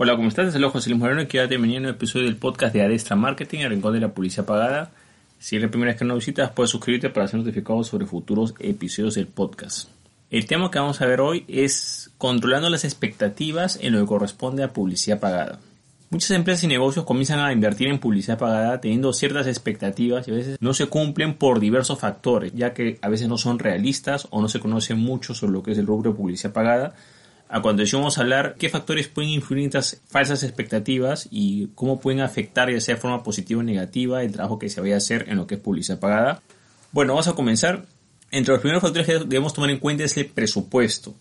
Hola, ¿cómo estás? Soy José Luis Moreno y quiero bienvenido a un episodio del podcast de Adestra Marketing, el rincón de la publicidad pagada. Si es la primera vez que nos visitas, puedes suscribirte para ser notificado sobre futuros episodios del podcast. El tema que vamos a ver hoy es controlando las expectativas en lo que corresponde a publicidad pagada. Muchas empresas y negocios comienzan a invertir en publicidad pagada teniendo ciertas expectativas y a veces no se cumplen por diversos factores, ya que a veces no son realistas o no se conoce mucho sobre lo que es el rubro de publicidad pagada a continuación vamos a hablar qué factores pueden influir en estas falsas expectativas y cómo pueden afectar ya sea de forma positiva o negativa el trabajo que se vaya a hacer en lo que es publicidad pagada. Bueno, vamos a comenzar. Entre los primeros factores que debemos tomar en cuenta es el presupuesto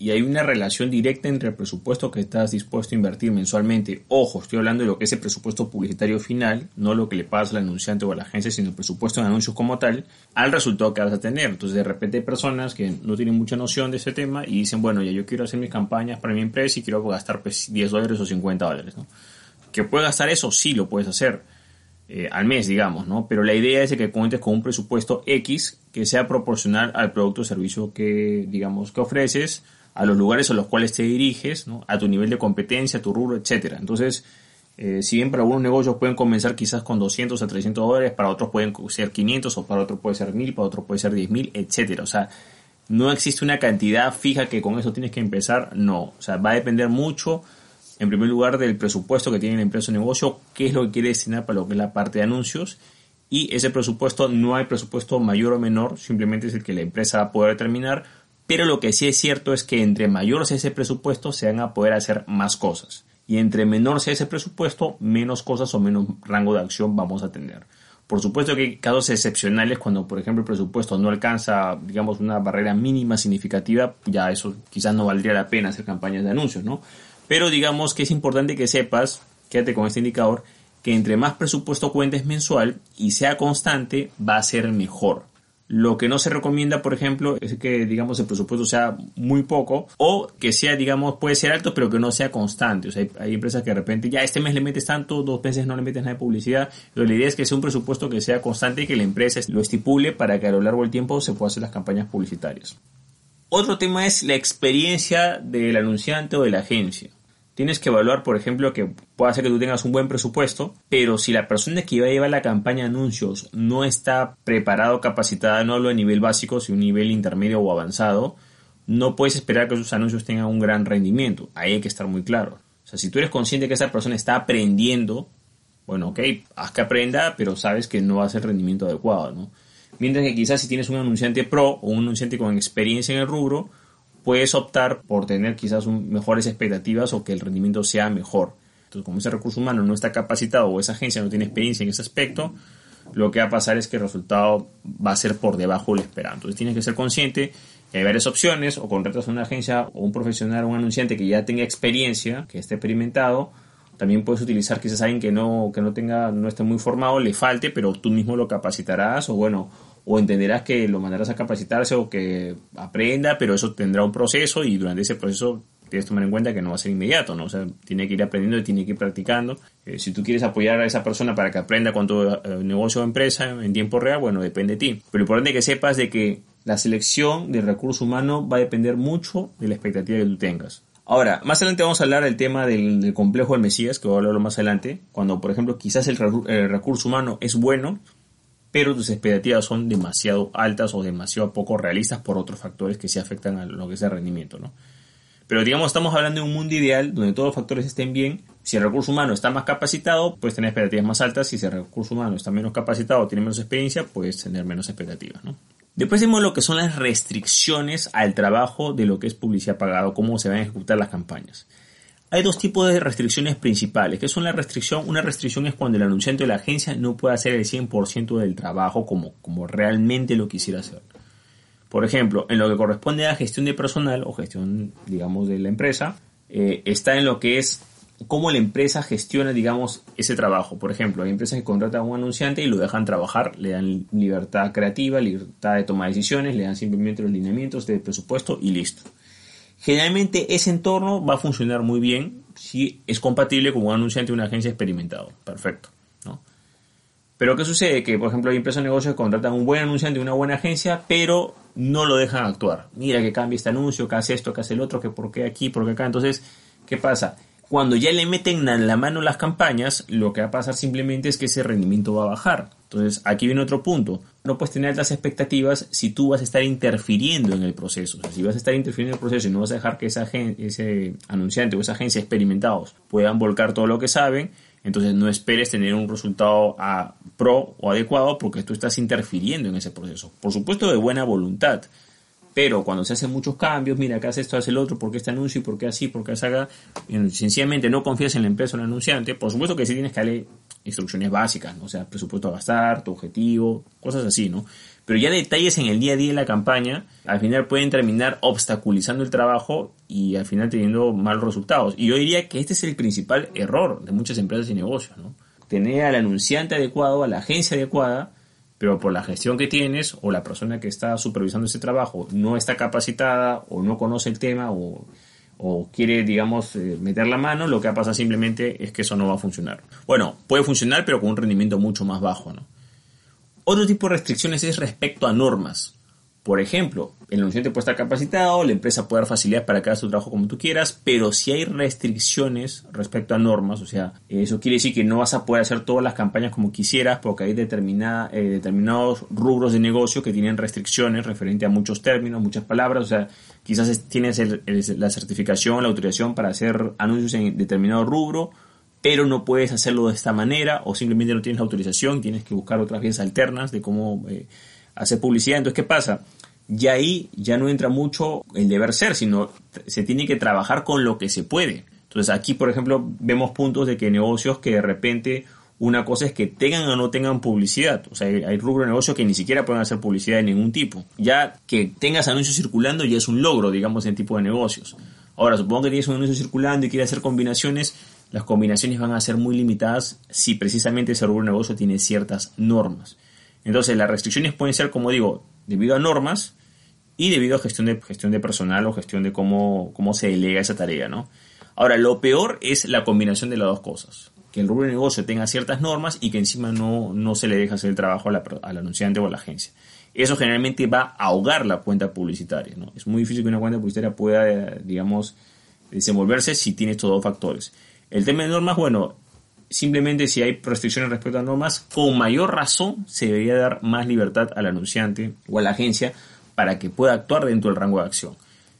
y hay una relación directa entre el presupuesto que estás dispuesto a invertir mensualmente. Ojo, estoy hablando de lo que es el presupuesto publicitario final, no lo que le pasa al anunciante o a la agencia, sino el presupuesto de anuncios como tal, al resultado que vas a tener. Entonces, de repente hay personas que no tienen mucha noción de ese tema y dicen, bueno, ya yo quiero hacer mis campañas para mi empresa y quiero gastar 10 pues, dólares o 50 dólares. ¿no? ¿Que puedes gastar eso? Sí, lo puedes hacer. Eh, al mes, digamos, ¿no? Pero la idea es que cuentes con un presupuesto X que sea proporcional al producto o servicio que, digamos, que ofreces a los lugares a los cuales te diriges, a tu nivel de competencia, tu rubro, etc. Entonces, eh, si bien para algunos negocios pueden comenzar quizás con 200 a 300 dólares, para otros pueden ser 500 o para otros puede ser 1000, para otros puede ser 10.000, etc. O sea, no existe una cantidad fija que con eso tienes que empezar, no. O sea, va a depender mucho, en primer lugar, del presupuesto que tiene la empresa o negocio, qué es lo que quiere destinar para lo que es la parte de anuncios. Y ese presupuesto, no hay presupuesto mayor o menor, simplemente es el que la empresa va a poder determinar pero lo que sí es cierto es que entre mayor sea ese presupuesto, se van a poder hacer más cosas. Y entre menor sea ese presupuesto, menos cosas o menos rango de acción vamos a tener. Por supuesto que hay casos excepcionales cuando, por ejemplo, el presupuesto no alcanza, digamos, una barrera mínima significativa, ya eso quizás no valdría la pena hacer campañas de anuncios, ¿no? Pero digamos que es importante que sepas, quédate con este indicador, que entre más presupuesto cuentes mensual y sea constante, va a ser mejor. Lo que no se recomienda, por ejemplo, es que, digamos, el presupuesto sea muy poco o que sea, digamos, puede ser alto, pero que no sea constante. O sea, hay, empresas que de repente, ya este mes le metes tanto, dos meses no le metes nada de publicidad. Pero la idea es que sea un presupuesto que sea constante y que la empresa lo estipule para que a lo largo del tiempo se puedan hacer las campañas publicitarias. Otro tema es la experiencia del anunciante o de la agencia tienes que evaluar, por ejemplo, que puede ser que tú tengas un buen presupuesto, pero si la persona que va a llevar la campaña de anuncios no está preparado o capacitada, no hablo a nivel básico, sino nivel intermedio o avanzado, no puedes esperar que sus anuncios tengan un gran rendimiento. Ahí hay que estar muy claro. O sea, si tú eres consciente que esa persona está aprendiendo, bueno, ok, haz que aprenda, pero sabes que no va a ser rendimiento adecuado, ¿no? Mientras que quizás si tienes un anunciante pro o un anunciante con experiencia en el rubro, puedes optar por tener quizás mejores expectativas o que el rendimiento sea mejor. Entonces, como ese recurso humano no está capacitado o esa agencia no tiene experiencia en ese aspecto, lo que va a pasar es que el resultado va a ser por debajo del esperado. Entonces, tienes que ser consciente que hay varias opciones, o contratas a una agencia o un profesional o un anunciante que ya tenga experiencia, que esté experimentado. También puedes utilizar quizás alguien que no, que no tenga, no esté muy formado, le falte, pero tú mismo lo capacitarás, o bueno, o entenderás que lo mandarás a capacitarse o que aprenda, pero eso tendrá un proceso y durante ese proceso tienes que tomar en cuenta que no va a ser inmediato, ¿no? O sea, tiene que ir aprendiendo y tiene que ir practicando. Eh, si tú quieres apoyar a esa persona para que aprenda con tu eh, negocio o empresa en tiempo real, bueno, depende de ti. Pero lo importante es que sepas de que la selección del recurso humano va a depender mucho de la expectativa que tú tengas. Ahora, más adelante vamos a hablar del tema del, complejo del Mesías, que voy a hablarlo más adelante, cuando, por ejemplo, quizás el recurso humano es bueno, pero tus expectativas son demasiado altas o demasiado poco realistas por otros factores que sí afectan a lo que es el rendimiento, ¿no? Pero digamos, estamos hablando de un mundo ideal donde todos los factores estén bien. Si el recurso humano está más capacitado, puedes tener expectativas más altas. Si el recurso humano está menos capacitado o tiene menos experiencia, puedes tener menos expectativas. Después vemos lo que son las restricciones al trabajo de lo que es publicidad pagada, cómo se van a ejecutar las campañas. Hay dos tipos de restricciones principales. ¿Qué son la restricción? Una restricción es cuando el anunciante de la agencia no puede hacer el 100% del trabajo como, como realmente lo quisiera hacer. Por ejemplo, en lo que corresponde a gestión de personal o gestión, digamos, de la empresa, eh, está en lo que es cómo la empresa gestiona, digamos, ese trabajo. Por ejemplo, hay empresas que contratan a un anunciante y lo dejan trabajar, le dan libertad creativa, libertad de tomar decisiones, le dan simplemente los lineamientos de presupuesto y listo. Generalmente ese entorno va a funcionar muy bien si es compatible con un anunciante de una agencia experimentado. Perfecto. Pero ¿qué sucede? Que, por ejemplo, hay empresas de negocios que contratan un buen anunciante de una buena agencia, pero no lo dejan actuar. Mira que cambia este anuncio, que hace esto, que hace el otro, que por qué aquí, por qué acá. Entonces, ¿qué pasa? Cuando ya le meten en la mano las campañas, lo que va a pasar simplemente es que ese rendimiento va a bajar. Entonces, aquí viene otro punto. No puedes tener altas expectativas si tú vas a estar interfiriendo en el proceso. O sea, si vas a estar interfiriendo en el proceso y no vas a dejar que esa ese anunciante o esa agencia experimentados puedan volcar todo lo que saben, entonces no esperes tener un resultado a pro o adecuado porque tú estás interfiriendo en ese proceso. Por supuesto de buena voluntad, pero cuando se hacen muchos cambios, mira, acá hace esto, hace el otro, ¿por qué este anuncio y por qué así, por qué haga? Sencillamente no confías en la empresa o en el anunciante. Por supuesto que sí tienes que darle instrucciones básicas, ¿no? o sea, presupuesto a gastar, tu objetivo, cosas así, ¿no? Pero ya detalles en el día a día de la campaña, al final pueden terminar obstaculizando el trabajo y al final teniendo malos resultados. Y yo diría que este es el principal error de muchas empresas y negocios, ¿no? Tener al anunciante adecuado, a la agencia adecuada, pero por la gestión que tienes o la persona que está supervisando ese trabajo no está capacitada o no conoce el tema o, quiere, digamos, eh, meter la mano, lo que pasa simplemente es que eso no va a funcionar. Bueno, puede funcionar, pero con un rendimiento mucho más bajo, ¿no? Otro tipo de restricciones es respecto a normas. Por ejemplo, el anunciante puede estar capacitado, la empresa puede dar facilidades para que haga su trabajo como tú quieras, pero si hay restricciones respecto a normas, o sea, eso quiere decir que no vas a poder hacer todas las campañas como quisieras porque hay determinada, eh, determinados rubros de negocio que tienen restricciones referente a muchos términos, muchas palabras, o sea, quizás tienes la certificación, la autorización para hacer anuncios en determinado rubro, pero no puedes hacerlo de esta manera o simplemente no tienes la autorización, tienes que buscar otras vías alternas de cómo... Eh, hacer publicidad. Entonces, ¿qué pasa? Ya ahí ya no entra mucho el deber ser, sino se tiene que trabajar con lo que se puede. Entonces, aquí, por ejemplo, vemos puntos de que negocios que de repente una cosa es que tengan o no tengan publicidad. O sea, hay, rubro de negocios que ni siquiera pueden hacer publicidad de ningún tipo. Ya que tengas anuncios circulando ya es un logro, digamos, en tipo de negocios. Ahora, supongo que tienes un anuncio circulando y quieres hacer combinaciones. Las combinaciones van a ser muy limitadas si precisamente ese rubro de negocio tiene ciertas normas. Entonces las restricciones pueden ser, como digo, debido a normas y debido a gestión de, gestión de personal o gestión de cómo, cómo se delega esa tarea, ¿no? Ahora, lo peor es la combinación de las dos cosas. Que el rubro de negocio tenga ciertas normas y que encima no, no se le deja hacer el trabajo al anunciante o a la agencia. Eso generalmente va a ahogar la cuenta publicitaria, ¿no? Es muy difícil que una cuenta publicitaria pueda, digamos, desenvolverse si tiene estos dos factores. El tema de normas, bueno, simplemente si hay restricciones respecto a normas, con mayor razón se debería dar más libertad al anunciante o a la agencia para que pueda actuar dentro del rango de acción.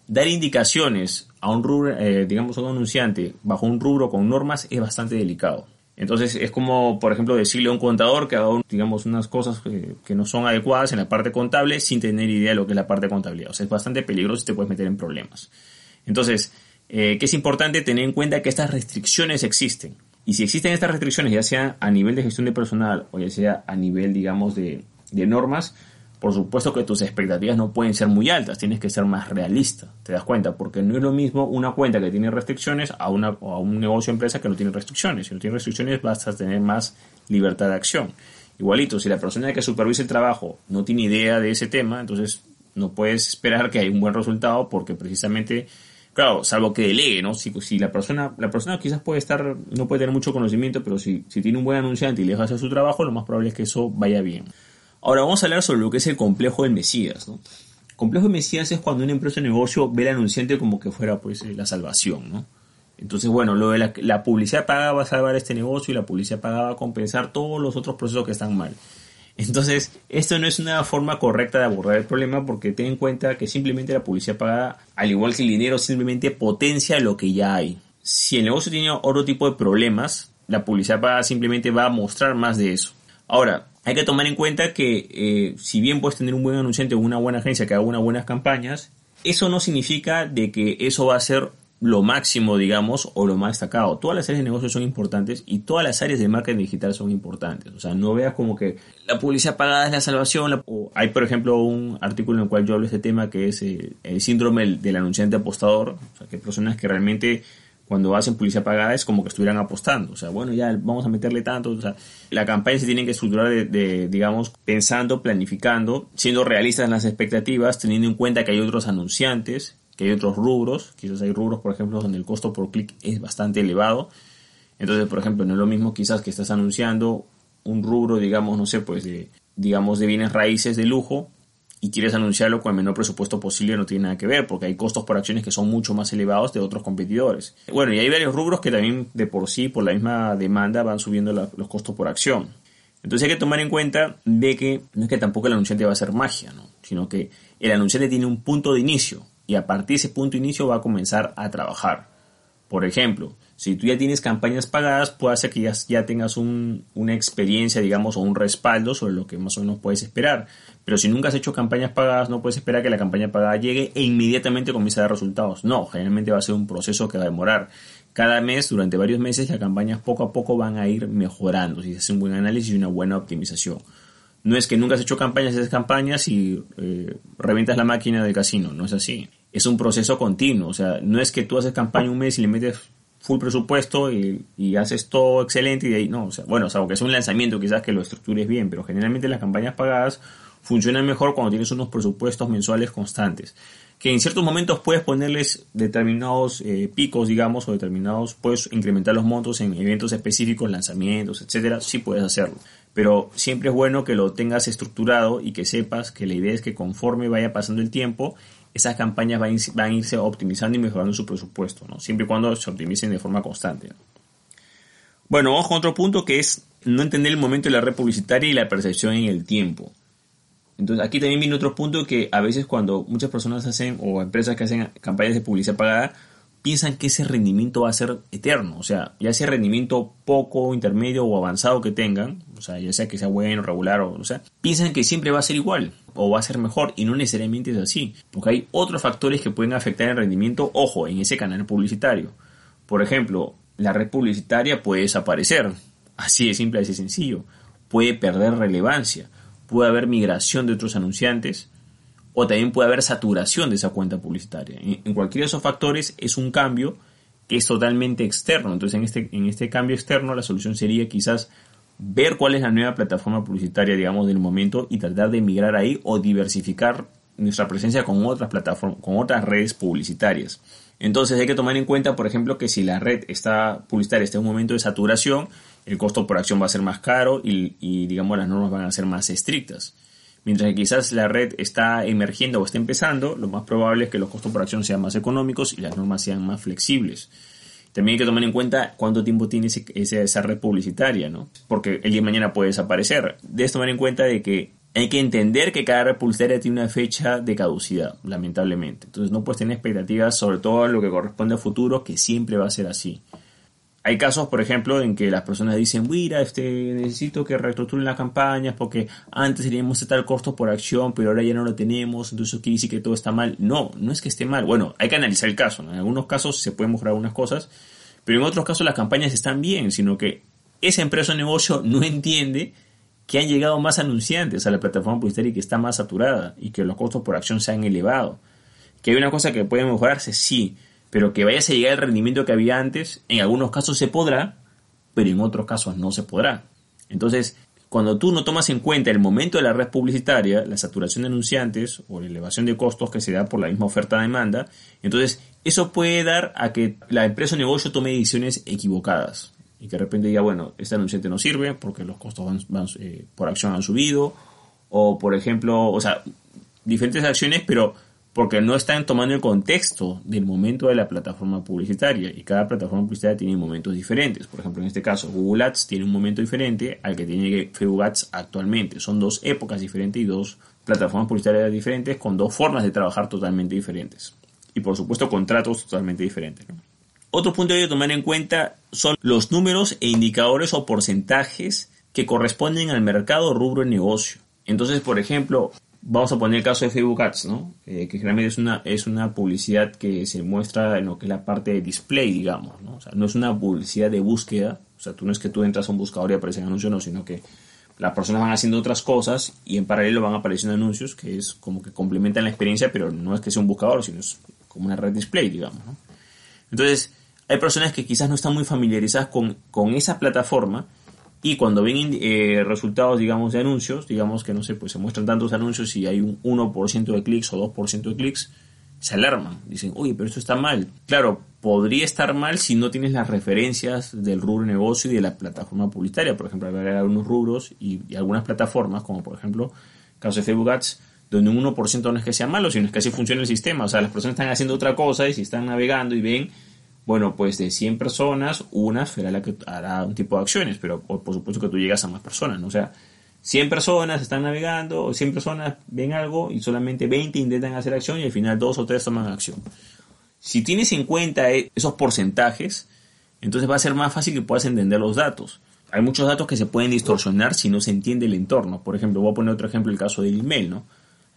Dar indicaciones a un rubro, eh, digamos a un anunciante bajo un rubro con normas es bastante delicado. Entonces es como, por ejemplo, decirle a un contador que haga, digamos, unas cosas que, no son adecuadas en la parte contable sin tener idea de lo que es la parte de contabilidad. O sea, es bastante peligroso y te puedes meter en problemas. Entonces, eh, que es importante tener en cuenta que estas restricciones existen. Y si existen estas restricciones, ya sea a nivel de gestión de personal o ya sea a nivel, digamos, de, normas, por supuesto que tus expectativas no pueden ser muy altas, tienes que ser más realista, te das cuenta, porque no es lo mismo una cuenta que tiene restricciones a, una, a un negocio o empresa que no tiene restricciones. Si no tiene restricciones vas a tener más libertad de acción. Igualito, si la persona que supervisa el trabajo no tiene idea de ese tema, entonces no puedes esperar que haya un buen resultado porque precisamente Claro, salvo que delegue, ¿no? Si, la persona, la persona quizás puede estar, no puede tener mucho conocimiento, pero si, si tiene un buen anunciante y le deja hacer su trabajo, lo más probable es que eso vaya bien. Ahora vamos a hablar sobre lo que es el complejo del Mesías, ¿no? El complejo del Mesías es cuando una empresa de negocio ve al anunciante como que fuera pues la salvación, ¿no? Entonces, bueno, lo de la, la publicidad pagada va a salvar este negocio y la publicidad pagada va a compensar todos los otros procesos que están mal. Entonces, esto no es una forma correcta de abordar el problema porque ten en cuenta que simplemente la publicidad pagada, al igual que el dinero, simplemente potencia lo que ya hay. Si el negocio tiene otro tipo de problemas, la publicidad pagada simplemente va a mostrar más de eso. Ahora, hay que tomar en cuenta que eh, si bien puedes tener un buen anunciante o una buena agencia que haga unas buenas campañas, eso no significa de que eso va a ser lo máximo, digamos, o lo más destacado. Todas las áreas de negocio son importantes y todas las áreas de marketing digital son importantes. O sea, no veas como que la publicidad pagada es la salvación. hay, por ejemplo, un artículo en el cual yo hablo de este tema que es eh, el síndrome del, anunciante apostador. O sea, que hay personas que realmente cuando hacen publicidad pagada es como que estuvieran apostando. O sea, bueno, ya vamos a meterle tanto. O sea, la campaña se tiene que estructurar de, digamos, pensando, planificando, siendo realistas en las expectativas, teniendo en cuenta que hay otros anunciantes, que hay otros rubros. Quizás hay rubros, por ejemplo, donde el costo por clic es bastante elevado. Entonces, por ejemplo, no es lo mismo quizás que estás anunciando un rubro, digamos, no sé, pues de, digamos, de bienes raíces de lujo y quieres anunciarlo con el menor presupuesto posible no tiene nada que ver, porque hay costos por acciones que son mucho más elevados de otros competidores. Bueno, y hay varios rubros que también de por sí, por la misma demanda, van subiendo los costos por acción. Entonces hay que tomar en cuenta de que no es que tampoco el anunciante va a hacer magia, ¿no? sino que el anunciante tiene un punto de inicio y a partir de ese punto de inicio va a comenzar a trabajar. Por ejemplo, si tú ya tienes campañas pagadas, puede ser que ya, tengas una experiencia, digamos, o un respaldo sobre lo que más o menos puedes esperar. Pero si nunca has hecho campañas pagadas, no puedes esperar que la campaña pagada llegue e inmediatamente comience a dar resultados. No, generalmente va a ser un proceso que va a demorar. Cada mes, durante varios meses, las campañas poco a poco van a ir mejorando si se hace un buen análisis y una buena optimización. No es que nunca has hecho campañas, haces campañas y eh, reventas la máquina del casino, no es así. Es un proceso continuo, o sea, no es que tú haces campaña un mes y le metes full presupuesto y, haces todo excelente y de ahí no, o sea, bueno, o sea, aunque es un lanzamiento quizás que lo estructures bien, pero generalmente las campañas pagadas funcionan mejor cuando tienes unos presupuestos mensuales constantes. Que en ciertos momentos puedes ponerles determinados eh, picos, digamos, o determinados, puedes incrementar los montos en eventos específicos, lanzamientos, etcétera, sí puedes hacerlo. Pero siempre es bueno que lo tengas estructurado y que sepas que la idea es que conforme vaya pasando el tiempo, esas campañas van, a irse optimizando y mejorando su presupuesto, ¿no? siempre y cuando se optimicen de forma constante. Bueno, vamos con otro punto que es no entender el momento de la red publicitaria y la percepción en el tiempo. Entonces aquí también viene otro punto que a veces cuando muchas personas hacen o empresas que hacen campañas de publicidad pagada piensan que ese rendimiento va a ser eterno, o sea, ya sea rendimiento poco, intermedio o avanzado que tengan, o sea, ya sea que sea bueno, regular o, o sea, piensan que siempre va a ser igual o va a ser mejor y no necesariamente es así, porque hay otros factores que pueden afectar el rendimiento, ojo, en ese canal publicitario. Por ejemplo, la red publicitaria puede desaparecer, así de simple, así de sencillo, puede perder relevancia, puede haber migración de otros anunciantes, o también puede haber saturación de esa cuenta publicitaria. En, cualquiera de esos factores es un cambio que es totalmente externo. Entonces, en este, en este cambio externo, la solución sería quizás ver cuál es la nueva plataforma publicitaria, digamos, del momento y tratar de migrar ahí o diversificar nuestra presencia con otras plataformas, con otras redes publicitarias. Entonces hay que tomar en cuenta, por ejemplo, que si la red está publicitaria está en un momento de saturación, el costo por acción va a ser más caro y, y digamos las normas van a ser más estrictas. Mientras que quizás la red está emergiendo o está empezando, lo más probable es que los costos por acción sean más económicos y las normas sean más flexibles. También hay que tomar en cuenta cuánto tiempo tiene esa red publicitaria, ¿no? Porque el día de mañana puede desaparecer. Debes tomar en cuenta de que hay que entender que cada red publicitaria tiene una fecha de caducidad, lamentablemente. Entonces no puedes tener expectativas sobre todo lo que corresponde a futuro, que siempre va a ser así hay casos, por ejemplo, en que las personas dicen, mira, este, necesito que reestructuren las campañas porque antes teníamos tal costo por acción, pero ahora ya no lo tenemos, entonces eso quiere decir que todo está mal. No, no es que esté mal. Bueno, hay que analizar el caso. En algunos casos se pueden mejorar algunas cosas, pero en otros casos las campañas están bien, sino que esa empresa o negocio no entiende que han llegado más anunciantes a la plataforma publicitaria y que está más saturada y que los costos por acción se han elevado. Que hay una cosa que puede mejorarse, sí, pero que vayas a llegar al rendimiento que había antes, en algunos casos se podrá, pero en otros casos no se podrá. Entonces, cuando tú no tomas en cuenta el momento de la red publicitaria, la saturación de anunciantes o la elevación de costos que se da por la misma oferta-demanda, entonces eso puede dar a que la empresa o negocio tome decisiones equivocadas y que de repente diga, bueno, este anunciante no sirve porque los costos eh, por acción han subido, o por ejemplo, o sea, diferentes acciones, pero porque no están tomando el contexto del momento de la plataforma publicitaria y cada plataforma publicitaria tiene momentos diferentes. Por ejemplo, en este caso, Google Ads tiene un momento diferente al que tiene Facebook Ads actualmente. Son dos épocas diferentes y dos plataformas publicitarias diferentes con dos formas de trabajar totalmente diferentes. Y por supuesto, contratos totalmente diferentes. Otro punto que hay que tomar en cuenta son los números e indicadores o porcentajes que corresponden al mercado rubro de negocio. Entonces, por ejemplo, vamos a poner el caso de Facebook Ads, ¿no? Eh, que generalmente es una, es una publicidad que se muestra en lo que es la parte de display, digamos, ¿no? O sea, no es una publicidad de búsqueda, o sea, tú no es que tú entras a un buscador y aparecen anuncios, no, sino que las personas van haciendo otras cosas y en paralelo van apareciendo anuncios que es como que complementan la experiencia, pero no es que sea un buscador, sino es como una red display, digamos, ¿no? Entonces, hay personas que quizás no están muy familiarizadas con, con esa plataforma y cuando ven eh, resultados, digamos, de anuncios, digamos que no sé, pues se muestran tantos anuncios y hay un 1% de clics o 2% de clics, se alarman. Dicen, oye, pero esto está mal. Claro, podría estar mal si no tienes las referencias del rubro negocio y de la plataforma publicitaria. Por ejemplo, hay algunos rubros y, algunas plataformas, como por ejemplo, caso de Facebook Ads, donde un 1% no es que sea malo, sino es que así funciona el sistema. O sea, las personas están haciendo otra cosa y si están navegando y ven bueno, pues de 100 personas, una será la que hará un tipo de acciones, pero por, supuesto que tú llegas a más personas, ¿no? O sea, 100 personas están navegando, o 100 personas ven algo y solamente 20 intentan hacer acción y al final dos o tres toman acción. Si tienes en cuenta e, esos porcentajes, entonces va a ser más fácil que puedas entender los datos. Hay muchos datos que se pueden distorsionar si no se entiende el entorno. Por ejemplo, voy a poner otro ejemplo, el caso del email, ¿no?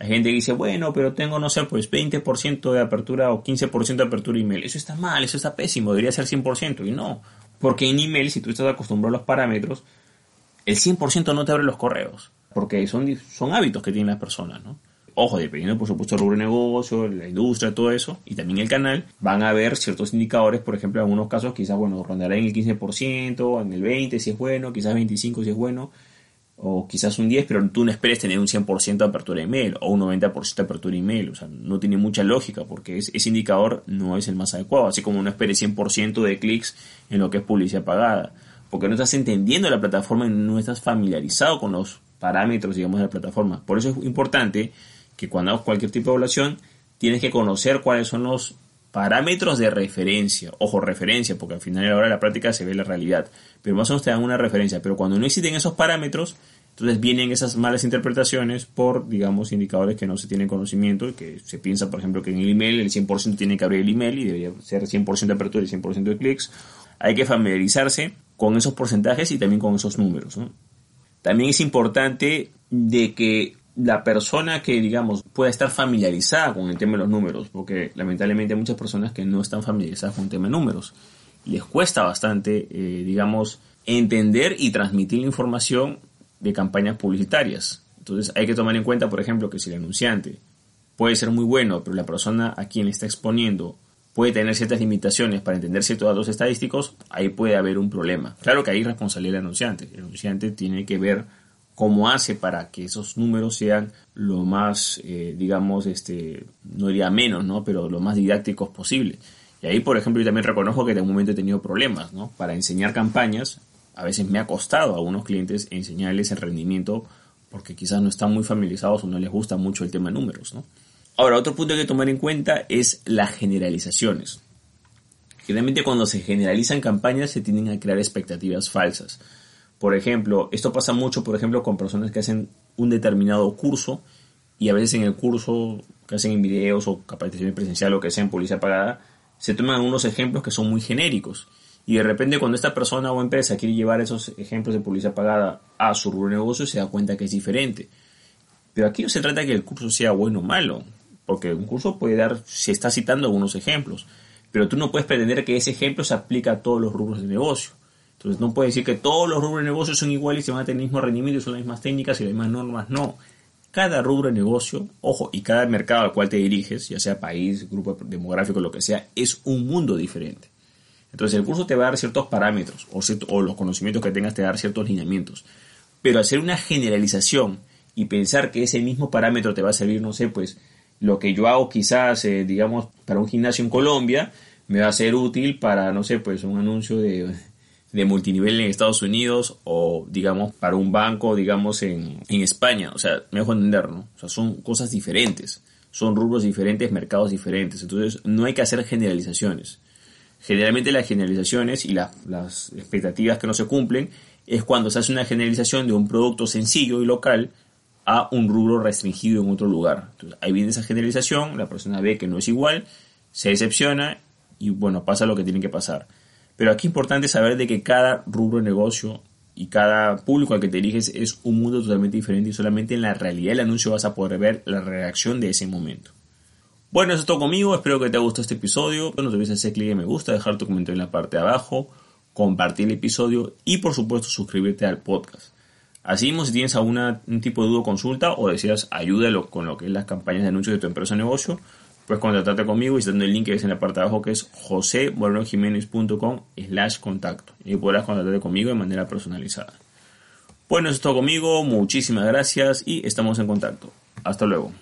Hay gente dice, bueno, pero tengo, no sé, pues 20% de apertura o 15% de apertura email. Eso está mal, eso está pésimo, debería ser 100%. Y no, porque en email, si tú estás acostumbrado a los parámetros, el 100% no te abre los correos, porque son, son hábitos que tienen las personas, ¿no? Ojo, dependiendo por supuesto del rubro de negocio, la industria, todo eso, y también el canal, van a haber ciertos indicadores, por ejemplo, en algunos casos quizás, bueno, rondará en el 15%, en el 20% si es bueno, quizás 25% si es bueno, o quizás un 10, pero tú no esperes tener un 100% de apertura de email o un 90% de apertura de email. O sea, no tiene mucha lógica porque ese indicador no es el más adecuado. Así como no esperes 100% de clics en lo que es publicidad pagada. Porque no estás entendiendo la plataforma y no estás familiarizado con los parámetros, digamos, de la plataforma. Por eso es importante que cuando hagas cualquier tipo de evaluación, tienes que conocer cuáles son los parámetros de referencia. Ojo, referencia, porque al final a la hora de la práctica se ve la realidad. Pero más o menos te dan una referencia. Pero cuando no existen esos parámetros, entonces vienen esas malas interpretaciones por, digamos, indicadores que no se tienen conocimiento que se piensa, por ejemplo, que en el email el 100% tiene que abrir el email y debería ser 100% de apertura y 100% de clics. Hay que familiarizarse con esos porcentajes y también con esos números. También es importante de que la persona que, digamos, pueda estar familiarizada con el tema de los números, porque lamentablemente hay muchas personas que no están familiarizadas con el tema de números. Les cuesta bastante, eh, digamos, entender y transmitir la información de campañas publicitarias. Entonces hay que tomar en cuenta, por ejemplo, que si el anunciante puede ser muy bueno, pero la persona a quien le está exponiendo puede tener ciertas limitaciones para entender ciertos datos estadísticos, ahí puede haber un problema. Claro que hay responsabilidad del anunciante. El anunciante tiene que ver cómo hace para que esos números sean lo más, eh, digamos, este, no diría menos, ¿no? Pero lo más didácticos posible. Y ahí, por ejemplo, yo también reconozco que en un momento he tenido problemas, ¿no? Para enseñar campañas, a veces me ha costado a algunos clientes enseñarles el rendimiento porque quizás no están muy familiarizados o no les gusta mucho el tema de números, ¿no? Ahora, otro punto que hay que tomar en cuenta es las generalizaciones. Generalmente cuando se generalizan campañas se tienden a crear expectativas falsas. Por ejemplo, esto pasa mucho, por ejemplo, con personas que hacen un determinado curso y a veces en el curso que hacen en videos o capacitación presencial o que sea en publicidad pagada, se toman unos ejemplos que son muy genéricos. Y de repente cuando esta persona o empresa quiere llevar esos ejemplos de publicidad pagada a su rubro de negocio, se da cuenta que es diferente. Pero aquí no se trata de que el curso sea bueno o malo, porque un curso puede dar, se está citando algunos ejemplos, pero tú no puedes pretender que ese ejemplo se aplique a todos los rubros de negocio. Entonces no puede decir que todos los rubros de negocio son iguales y se van a tener el mismo rendimiento y son las mismas técnicas y las mismas normas. No. Cada rubro de negocio, ojo, y cada mercado al cual te diriges, ya sea país, grupo demográfico, lo que sea, es un mundo diferente. Entonces el curso te va a dar ciertos parámetros o, los conocimientos que tengas te va a dar ciertos lineamientos. Pero hacer una generalización y pensar que ese mismo parámetro te va a servir, no sé, pues lo que yo hago quizás, eh, digamos, para un gimnasio en Colombia, me va a ser útil para, no sé, pues un anuncio de, de multinivel en Estados Unidos o, digamos, para un banco, digamos, en, en España. O sea, me dejo entender, ¿no? O sea, son cosas diferentes. Son rubros diferentes, mercados diferentes. Entonces, no hay que hacer generalizaciones. Generalmente las generalizaciones y las expectativas que no se cumplen es cuando se hace una generalización de un producto sencillo y local a un rubro restringido en otro lugar. Entonces, ahí viene esa generalización, la persona ve que no es igual, se decepciona y bueno, pasa lo que tiene que pasar. Pero aquí es importante saber de que cada rubro de negocio y cada público al que te diriges es un mundo totalmente diferente y solamente en la realidad del anuncio vas a poder ver la reacción de ese momento. Bueno, eso es todo conmigo, espero que te haya gustado este episodio. No te olvides hacer clic en me gusta, dejar tu comentario en la parte de abajo, compartir el episodio y por supuesto suscribirte al podcast. Así mismo, si tienes algún tipo de duda o consulta o deseas ayuda con lo que es las campañas de anuncios de tu empresa o negocio, Puedes contactarte conmigo visitando el link que ves en la parte de abajo que es josemorenojiménez.com slash contacto y podrás contactarte conmigo de manera personalizada. Bueno, eso es todo conmigo, muchísimas gracias y estamos en contacto. Hasta luego.